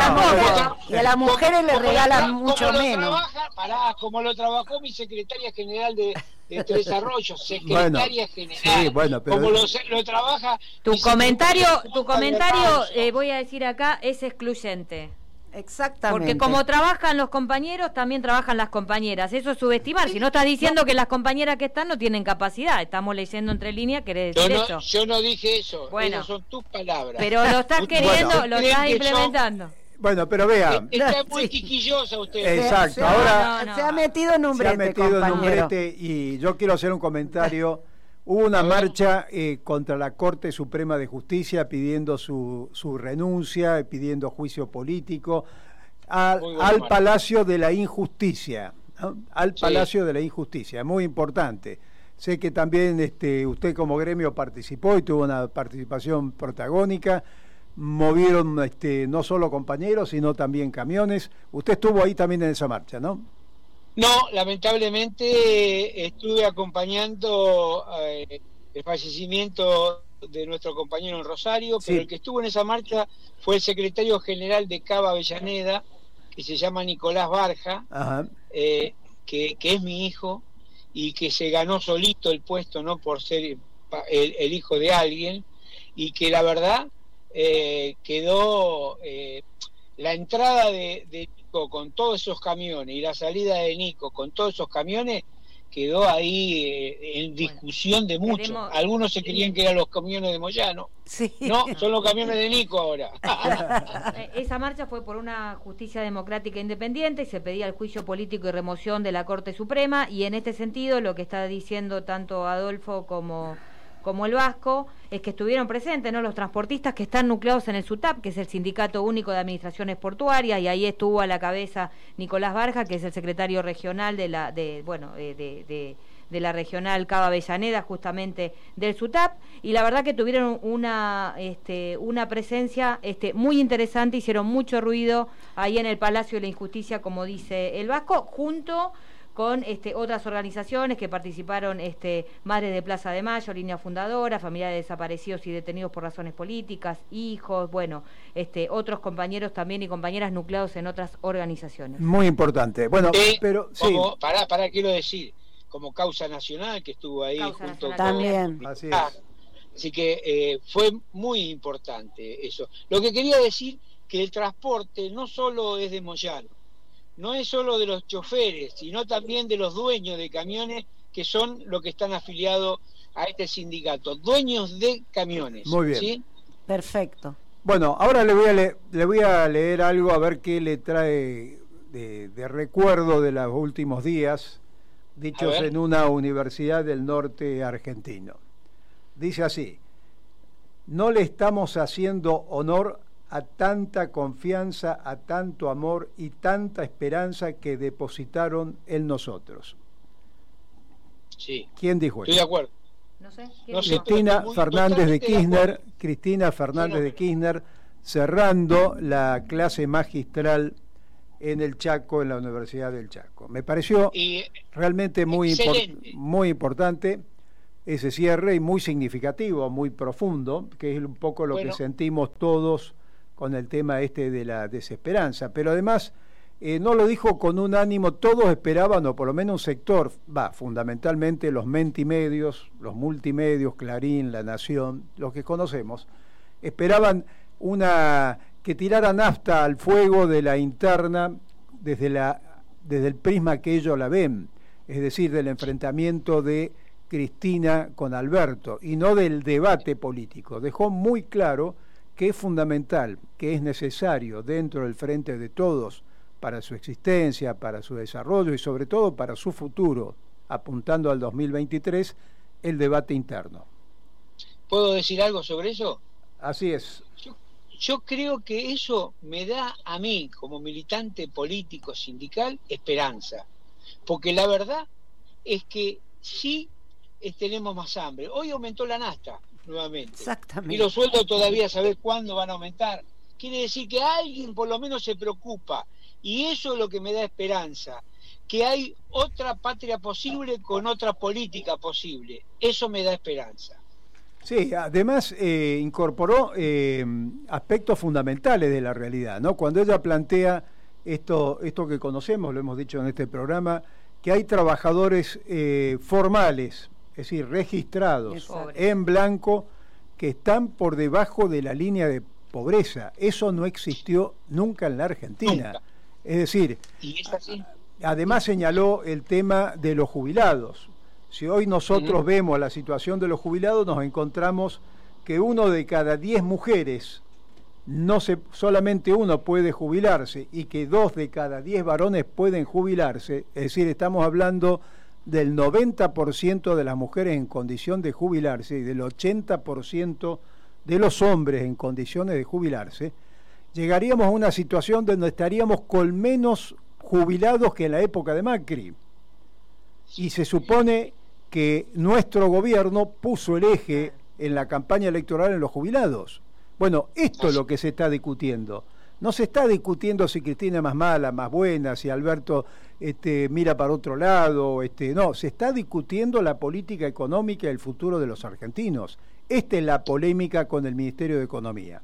Y a las mujeres le lo regalan mucho como lo menos. trabaja- pará, como lo trabajó mi secretaria general de, de Tres Arroyos, secretaria general. sí, bueno, pero- Como lo, lo trabaja. Tu comentario, tu comentario, eh, voy a decir acá, es excluyente. Exactamente. Porque como trabajan los compañeros, también trabajan las compañeras. Eso es subestimar. Si no estás diciendo que las compañeras que están no tienen capacidad. Estamos leyendo entre líneas, querés Yo decir no, eso. yo no dije eso, Bueno. esas son tus palabras. Pero lo estás queriendo, lo estás que son- implementando. Bueno, pero vea, Está muy quisquillosa usted. Exacto, se, ahora- ha- No, no. se ha metido en un se ha brete, metido en un brete y yo quiero hacer un comentario. Hubo una marcha eh, contra la Corte Suprema de Justicia pidiendo su, su renuncia, pidiendo juicio político al. Palacio de la Injusticia. ¿no? Al Sí. Palacio de la Injusticia, muy importante. Sé que también este, usted como gremio participó y tuvo una participación protagónica. Movieron este, no solo compañeros, sino también camiones. Usted estuvo ahí también en esa marcha, ¿no? No, lamentablemente eh, estuve acompañando eh, el fallecimiento de nuestro compañero en Rosario, pero el que estuvo en esa marcha fue el secretario general de Cava Avellaneda, que se llama Nicolás Barja, Ajá. eh, que, que es mi hijo y que se ganó solito el puesto, no por ser el, el hijo de alguien, y que la verdad eh, quedó eh, la entrada de, de Nico con todos esos camiones y la salida de Nico con todos esos camiones quedó ahí eh, en discusión de muchos. queremos- Algunos se creían que eran los camiones de Moyano. Sí. No, son los camiones de Nico ahora. Eh, Esa marcha fue por una justicia democrática independiente y se pedía el juicio político y remoción de la Corte Suprema y en este sentido lo que está diciendo tanto Adolfo como, como el Vasco es que estuvieron presentes ¿no? los transportistas que están nucleados en el SUTAP, que es el Sindicato Único de Administraciones Portuarias y ahí estuvo a la cabeza Nicolás Barja, que es el secretario regional de la de bueno eh, de- de de la regional Cava Avellaneda, justamente del SUTAP, y la verdad que tuvieron una, este, una presencia este, muy interesante, hicieron mucho ruido ahí en el Palacio de la Injusticia, como dice el Vasco, junto con este, otras organizaciones que participaron, este, Madres de Plaza de Mayo, Línea Fundadora, familiares de desaparecidos y detenidos por razones políticas, hijos, bueno, este, otros compañeros también y compañeras nucleados en otras organizaciones. Muy importante. Bueno, Sí, pero sí, como, pará, pará, quiero decir, como causa nacional que estuvo ahí Causa junto Nacional También. con... así Ah, es. Así que eh, fue muy importante eso. Lo que quería decir que el transporte no solo es de Moyano, no es solo de los choferes, sino también de los dueños de camiones que son los que están afiliados a este sindicato, dueños de camiones. Muy bien. ¿sí? Perfecto. Bueno, ahora le voy a le, le voy a leer algo a ver qué le trae de, de recuerdo de los últimos días, dichos en una universidad del norte argentino. Dice así: No le estamos haciendo honor a tanta confianza, a tanto amor y tanta esperanza que depositaron en nosotros. Sí, ¿Quién dijo estoy de eso? acuerdo. No sé, ¿quién No sé, dijo? pero Cristina estoy Fernández de de Kirchner, acuerdo. Cristina Fernández de Kirchner cerrando la clase magistral en el Chaco, en la Universidad del Chaco. Me pareció Y realmente muy, impor- muy importante ese cierre y muy significativo, muy profundo, que es un poco lo Bueno. que sentimos todos con el tema este de la desesperanza. Pero además eh, no lo dijo con un ánimo, todos esperaban, o por lo menos un sector, va, fundamentalmente los mentimedios, los multimedios, Clarín, La Nación, los que conocemos, esperaban una que tirara nafta al fuego de la interna desde la desde el prisma que ellos la ven, es decir, del enfrentamiento de Cristina con Alberto y no del debate político. Dejó muy claro que es fundamental, que es necesario dentro del frente de todos para su existencia, para su desarrollo y sobre todo para su futuro, apuntando al 2023, el debate interno. ¿Puedo decir algo sobre eso? Así es. Yo, yo creo que eso me da a mí, como militante político sindical, esperanza. Porque la verdad es que sí tenemos más hambre. Hoy aumentó la nasta nuevamente. Exactamente. Y los sueldos todavía saber cuándo van a aumentar. Quiere decir que alguien por lo menos se preocupa. Y eso es lo que me da esperanza. Que hay otra patria posible con otra política posible. Eso me da esperanza. Sí, además eh, incorporó eh, aspectos fundamentales de la realidad, ¿no? Cuando ella plantea esto, esto que conocemos, lo hemos dicho en este programa, que hay trabajadores eh, formales, es decir, registrados en blanco, que están por debajo de la línea de pobreza. Eso no existió nunca en la Argentina. Nunca. Es decir, Y es así. Además señaló el tema de los jubilados. Si hoy nosotros vemos la situación de los jubilados, nos encontramos que uno de cada diez mujeres, no se, solamente uno puede jubilarse y que dos de cada diez varones pueden jubilarse. Es decir, estamos hablando del 90% de las mujeres en condición de jubilarse y del 80% de los hombres en condiciones de jubilarse. Llegaríamos a una situación donde estaríamos con menos jubilados que en la época de Macri. Y se supone que nuestro gobierno puso el eje en la campaña electoral en los jubilados. Bueno, esto es lo que se está discutiendo. No se está discutiendo si Cristina es más mala, más buena, si Alberto este, mira para otro lado. Este, no, se está discutiendo la política económica y el futuro de los argentinos. Esta es la polémica con el Ministerio de Economía.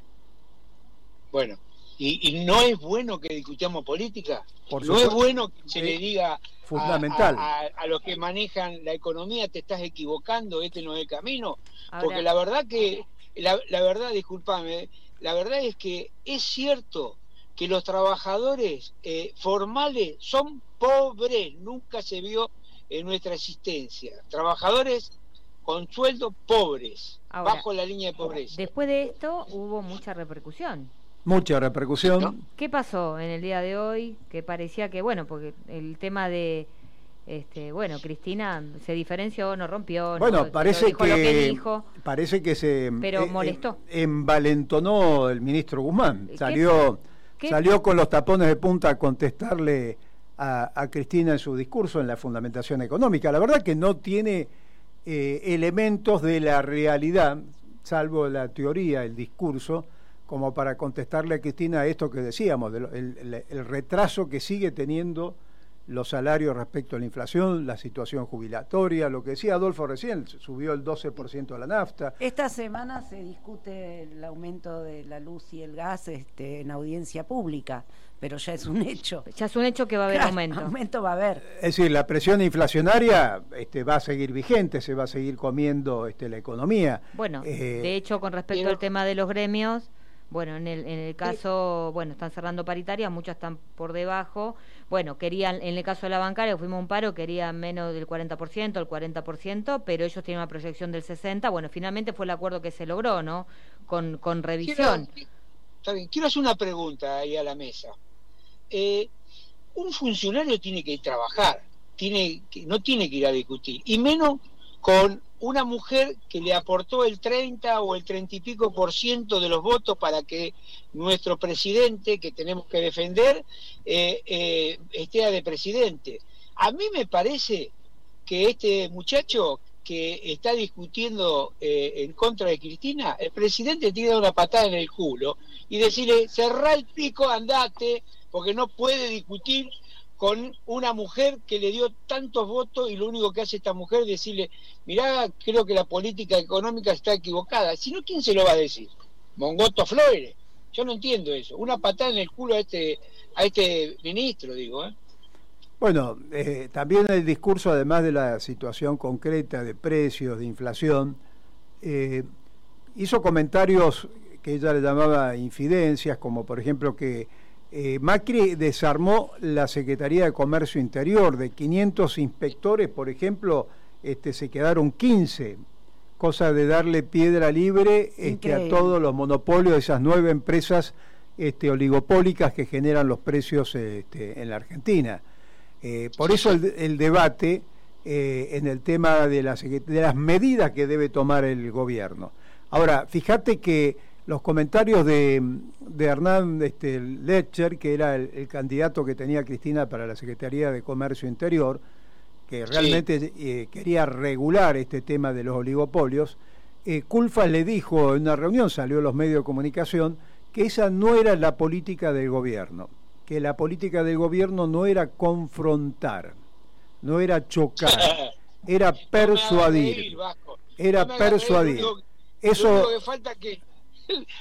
Bueno, y, y no es bueno que discutamos política. Por no es bueno que se le diga a- Fundamental. A, a- a los que manejan la economía te estás equivocando, este no es el camino. Ahora- Porque la verdad que, la, la verdad, discúlpame, la verdad es que es cierto que los trabajadores eh, formales son pobres, nunca se vio en nuestra existencia. Trabajadores con sueldos pobres, Ahora, bajo la línea de pobreza. Después de esto hubo mucha repercusión. Mucha repercusión. ¿Qué pasó en el día de hoy? Que parecía que, bueno, porque el tema de, este, bueno, Cristina se diferenció, no rompió, Bueno, no, parece dijo que, lo que dijo. parece que se Pero eh, molestó. eh, envalentonó el ministro Guzmán. ¿Qué Salió ¿Qué? salió con los tapones de punta a contestarle a, a Cristina en su discurso en la fundamentación económica. La verdad que no tiene eh, elementos de la realidad, salvo la teoría, el discurso, como para contestarle a Cristina esto que decíamos, de lo- el, el- el retraso que sigue teniendo los salarios respecto a la inflación, la situación jubilatoria, lo que decía Adolfo recién, subió el 12% a la nafta. Esta semana se discute el aumento de la luz y el gas este, en audiencia pública, pero ya es un hecho. Ya es un hecho que va a haber Claro, aumento. Aumento va a haber. Es decir, la presión inflacionaria este, va a seguir vigente, se va a seguir comiendo este, la economía. Bueno, Eh, de hecho, con respecto al tema de los gremios, bueno, en el, en el caso, bueno, están cerrando paritarias, muchas están por debajo. Bueno, querían, en el caso de la bancaria, fuimos a un paro, querían menos del 40%, el 40%, pero ellos tienen una proyección del 60%. Bueno, finalmente fue el acuerdo que se logró, ¿no? Con, con revisión. Quiero, está bien, quiero hacer una pregunta ahí a la mesa. Eh, un funcionario tiene que trabajar, tiene que, no tiene que ir a discutir, y menos con una mujer que le aportó el 30 o el 30 y pico por ciento de los votos para que nuestro presidente, que tenemos que defender, eh, eh, esté de presidente. A mí me parece que este muchacho que está discutiendo eh, en contra de Cristina, el presidente tiene una patada en el culo y decirle, cerrá el pico, andate, porque no puede discutir con una mujer que le dio tantos votos y lo único que hace esta mujer es decirle, mirá, creo que la política económica está equivocada. Si no, ¿quién se lo va a decir? Mongoto Flores. Yo no entiendo eso. Una patada en el culo a este, a este ministro, digo. ¿eh? Bueno, eh, también el discurso, además de la situación concreta de precios, de inflación, eh, hizo comentarios que ella le llamaba infidencias, como por ejemplo que eh, Macri desarmó la Secretaría de Comercio Interior, de 500 inspectores, por ejemplo, este, se quedaron 15, cosa de darle piedra libre este, a todos los monopolios de esas nueve empresas este, oligopólicas que generan los precios este, en la Argentina. Eh, por eso el, el debate eh, en el tema de las, de las medidas que debe tomar el gobierno. Ahora, fíjate que los comentarios de, de Hernán este, Lecher, que era el, el candidato que tenía Cristina para la Secretaría de Comercio Interior, que realmente eh, quería regular este tema de los oligopolios, eh, Culfa le dijo en una reunión, salió en los medios de comunicación, que esa no era la política del gobierno, que la política del gobierno no era confrontar, no era chocar, era persuadir, era persuadir. Eso, único que falta que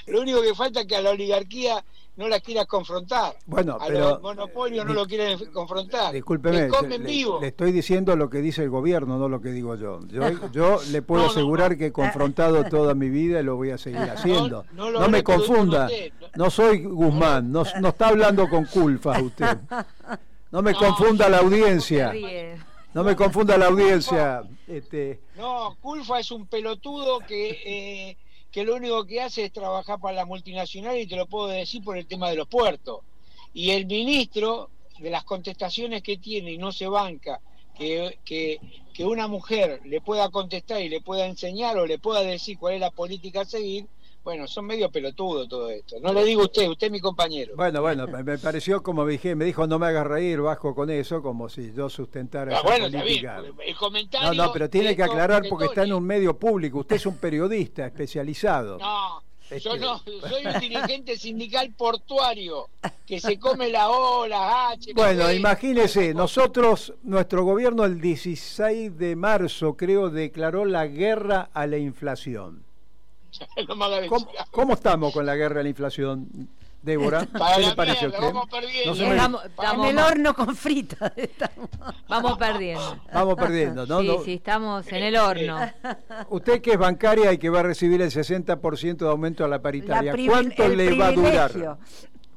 lo único que falta es que a la oligarquía no la quieras confrontar. Bueno, a pero, los monopolios no lo quieren confrontar. discúlpeme, comen le, vivo. le estoy diciendo lo que dice el gobierno, no lo que digo yo. Yo, yo le puedo No, asegurar no. que he confrontado toda mi vida y lo voy a seguir haciendo. no me confunda, usted. no soy Guzmán, no, no está hablando con culpa usted. No me confunda la audiencia, no me confunda la audiencia. Este, No, Culfa es un pelotudo que, eh, que lo único que hace es trabajar para la multinacional y te lo puedo decir por el tema de los puertos. Y el ministro, de las contestaciones que tiene y no se banca, que, que, que una mujer le pueda contestar y le pueda enseñar o le pueda decir cuál es la política a seguir, bueno, son medio pelotudos todo esto. No le digo usted, usted es mi compañero. bueno, bueno, me, pareció como dije, me dijo no me hagas reír, bajo con eso, como si yo sustentara Ah, esa bueno, el comentario... No, no, pero tiene que aclarar porque está en un medio público. Usted es un periodista especializado. No, yo Este- no, soy un dirigente sindical portuario que se come la O, la H. Bueno, B, imagínese, nosotros, nuestro gobierno el 16 de marzo, creo, declaró la guerra a la inflación. No. ¿Cómo, cómo estamos con la guerra a la inflación, Débora? Para ¿Qué la le parece a mierda, usted? vamos perdiendo. No Estamos, En el horno con fritas. estamos. Vamos perdiendo. Vamos perdiendo, ¿no? sí, No- sí, estamos en el horno. Usted que es bancaria y que va a recibir el 60% de aumento a la paritaria, La ¿cuánto le va a durar?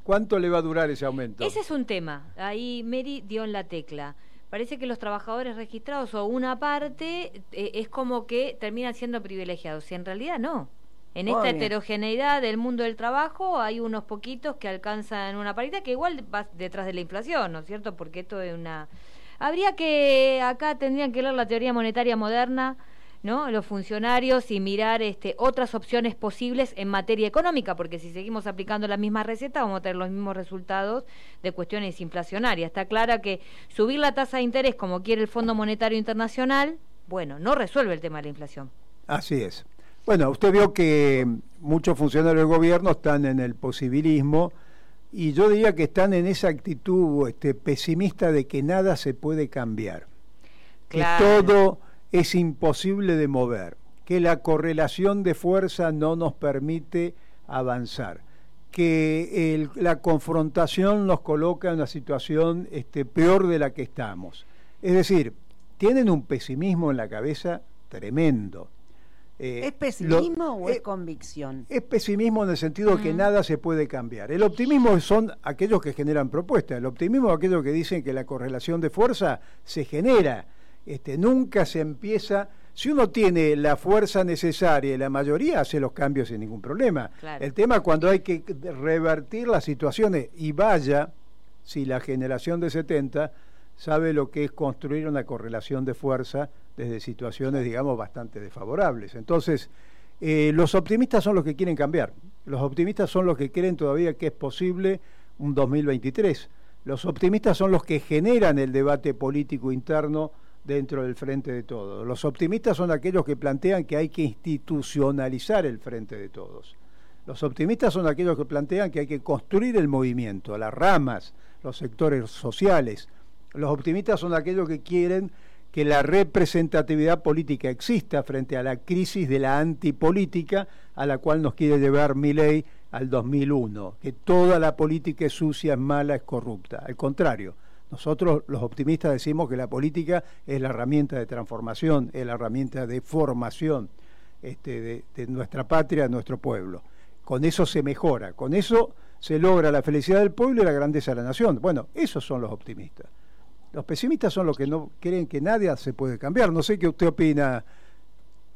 ¿Cuánto le va a durar ese aumento? Ese es un tema. Ahí Mary dio en la tecla. Parece que los trabajadores registrados o una parte eh, es como que terminan siendo privilegiados. Y en realidad no. En esta Obvio. heterogeneidad del mundo del trabajo hay unos poquitos que alcanzan una paridad que igual va detrás de la inflación, ¿no es cierto? Porque esto es una... Habría que, acá tendrían que leer la teoría monetaria moderna, ¿no? Los funcionarios y mirar este, otras opciones posibles en materia económica, porque si seguimos aplicando la misma receta vamos a tener los mismos resultados de cuestiones inflacionarias. Está clara que subir la tasa de interés como quiere el Fondo Monetario Internacional, bueno, no resuelve el tema de la inflación. Así es. Bueno, usted vio que muchos funcionarios del gobierno están en el posibilismo y yo diría que están en esa actitud este, pesimista de que nada se puede cambiar, Claro. que todo es imposible de mover, que la correlación de fuerza no nos permite avanzar, que el- la confrontación nos coloca en una situación este, peor de la que estamos. Es decir, tienen un pesimismo en la cabeza tremendo. Eh, ¿Es pesimismo lo- o es eh, convicción? es pesimismo en el sentido de que nada se puede cambiar. El optimismo son aquellos que generan propuestas. El optimismo es aquellos que dicen que la correlación de fuerza se genera. Este, nunca se empieza. Si uno tiene la fuerza necesaria y la mayoría hace los cambios sin ningún problema. Claro. El tema es cuando hay que revertir las situaciones y vaya si la generación de 70 sabe lo que es construir una correlación de fuerza desde situaciones, digamos, bastante desfavorables. Entonces, eh, los optimistas son los que quieren cambiar. Los optimistas son los que creen todavía que es posible un 2023. Los optimistas son los que generan el debate político interno dentro del frente de todos. Los optimistas son aquellos que plantean que hay que institucionalizar el frente de todos. Los optimistas son aquellos que plantean que hay que construir el movimiento, las ramas, los sectores sociales. Los optimistas son aquellos que quieren que la representatividad política exista frente a la crisis de la antipolítica a la cual nos quiere llevar Milei al 2001, que toda la política es sucia, es mala, es corrupta. Al contrario, nosotros los optimistas decimos que la política es la herramienta de transformación, es la herramienta de formación este, de, de nuestra patria, de nuestro pueblo. Con eso se mejora, con eso se logra la felicidad del pueblo y la grandeza de la nación. Bueno, esos son los optimistas. Los pesimistas son los que no creen que nadie se puede cambiar. No sé qué usted opina,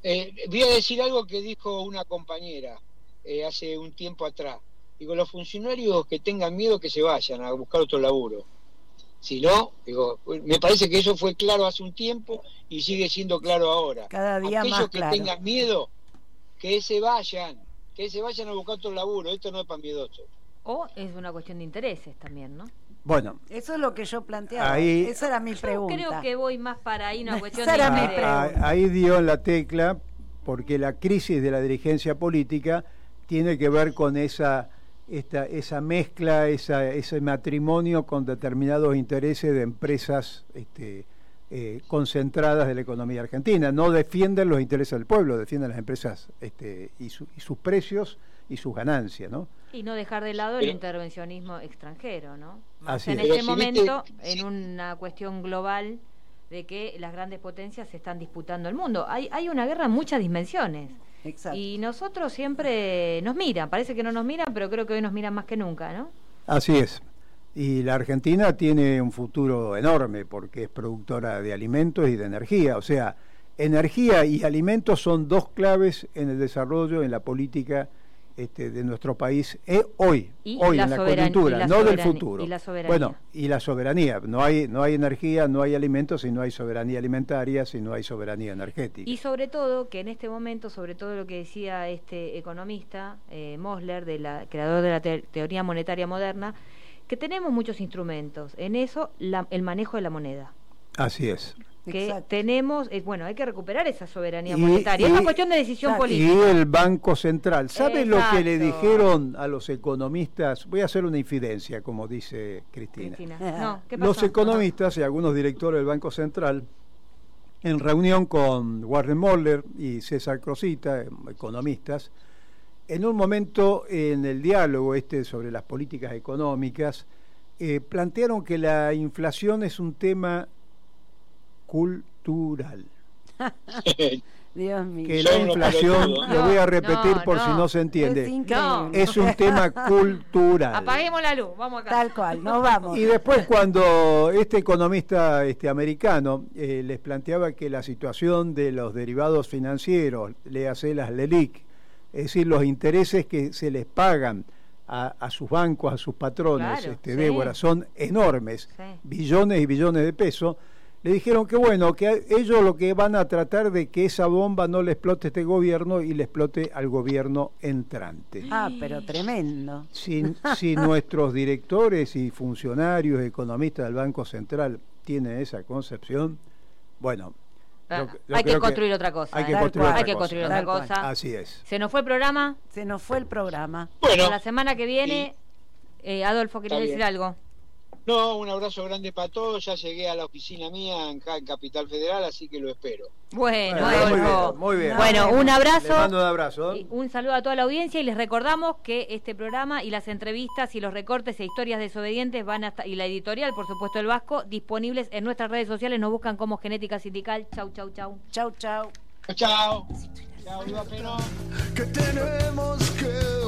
Eh, voy a decir algo que dijo una compañera eh, hace un tiempo atrás. Digo, los funcionarios que tengan miedo que se vayan a buscar otro laburo. Si no, digo, me parece que eso fue claro hace un tiempo y sigue siendo claro ahora. Cada día Aquellos más que claro. tengan miedo, que se vayan, que se vayan a buscar otro laburo. Esto no es para miedosos. O es una cuestión de intereses también, ¿no? Bueno, Eso es lo que yo planteaba. Ahí- Esa era mi Yo pregunta. creo que voy más para ahí una cuestión Esa de era mi interés. pregunta. a- ahí dio en la tecla porque la crisis de la dirigencia política tiene que ver con esa esta, esa mezcla, esa, ese matrimonio con determinados intereses de empresas este, eh, concentradas de la economía argentina. No defienden los intereses del pueblo, defienden las empresas este, y, su- y sus precios y sus ganancias, ¿no? Y no dejar de lado el intervencionismo extranjero, ¿no? Así en es. este Pero si viste- momento, en una cuestión global de que las grandes potencias se están disputando el mundo. Hay, hay una guerra en muchas dimensiones. Exacto. Y nosotros siempre nos miran, parece que no nos miran, pero creo que hoy nos miran más que nunca, ¿no? Así es. Y la Argentina tiene un futuro enorme porque es productora de alimentos y de energía. O sea, energía y alimentos son dos claves en el desarrollo, en la política este, de nuestro país eh, hoy, Y hoy la en la coyuntura, la no del futuro. y la soberanía. Bueno, y la soberanía. No hay, no hay energía, no hay alimentos si no hay soberanía alimentaria, si no hay soberanía energética. Y sobre todo, que en este momento, sobre todo lo que decía este economista, eh, Mosler, de la, creador de la te- teoría monetaria moderna, que tenemos muchos instrumentos. En eso, la- el manejo de la moneda. Así es. Que Exacto. tenemos, eh, bueno, hay que recuperar esa soberanía Y- monetaria. es una cuestión de decisión Exacto. Y política. el Banco Central. ¿Sabe lo que le dijeron a los economistas? Voy a hacer una infidencia, como dice Cristina. Cristina. No, ¿qué pasó? Los economistas y algunos directores del Banco Central, en reunión con Warren Moller y César Crosita, eh, economistas, en un momento en el diálogo este sobre las políticas económicas, eh, plantearon que la inflación es un tema cultural. Dios mío. Que la inflación, lo voy a repetir no, por si no. se entiende, Es un tema cultural. Apaguemos la luz, vamos acá. Tal cual, nos vamos. Y después cuando este economista este americano eh, les planteaba que la situación de los derivados financieros, le hace las LELIC, es decir, los intereses que se les pagan a, a sus bancos, a sus patrones, Claro, este, sí. Débora, son enormes, Sí. billones y billones de pesos, le dijeron que bueno, que ellos lo que van a tratar de que esa bomba no le explote a este gobierno y le explote al gobierno entrante. Ah, pero tremendo. Si, si nuestros directores y funcionarios, economistas del Banco Central tienen esa concepción, bueno, Ah, yo- yo hay que construir otra cosa. Hay que ¿eh? Construir cual. otra Hay que cosa. construir Tal otra cual. cosa. Así es. Se nos fue el programa. Se nos fue el programa. Bueno, La semana que viene, eh, Adolfo, ¿querías Está decir algo? No, un abrazo grande para todos. Ya llegué a la oficina mía en, acá en Capital Federal, así que lo espero. Bueno, Bueno, muy bien, muy bien. Bueno, un abrazo. mando un abrazo. ¿eh? Y Un saludo a toda la audiencia y les recordamos que este programa y las entrevistas y los recortes e historias desobedientes van hasta y la editorial, por supuesto, el Vasco, disponibles en nuestras redes sociales. Nos buscan como Genética Sindical. Chau, chau, chau. Chau, chau. Chao, viva Perón. que tenemos que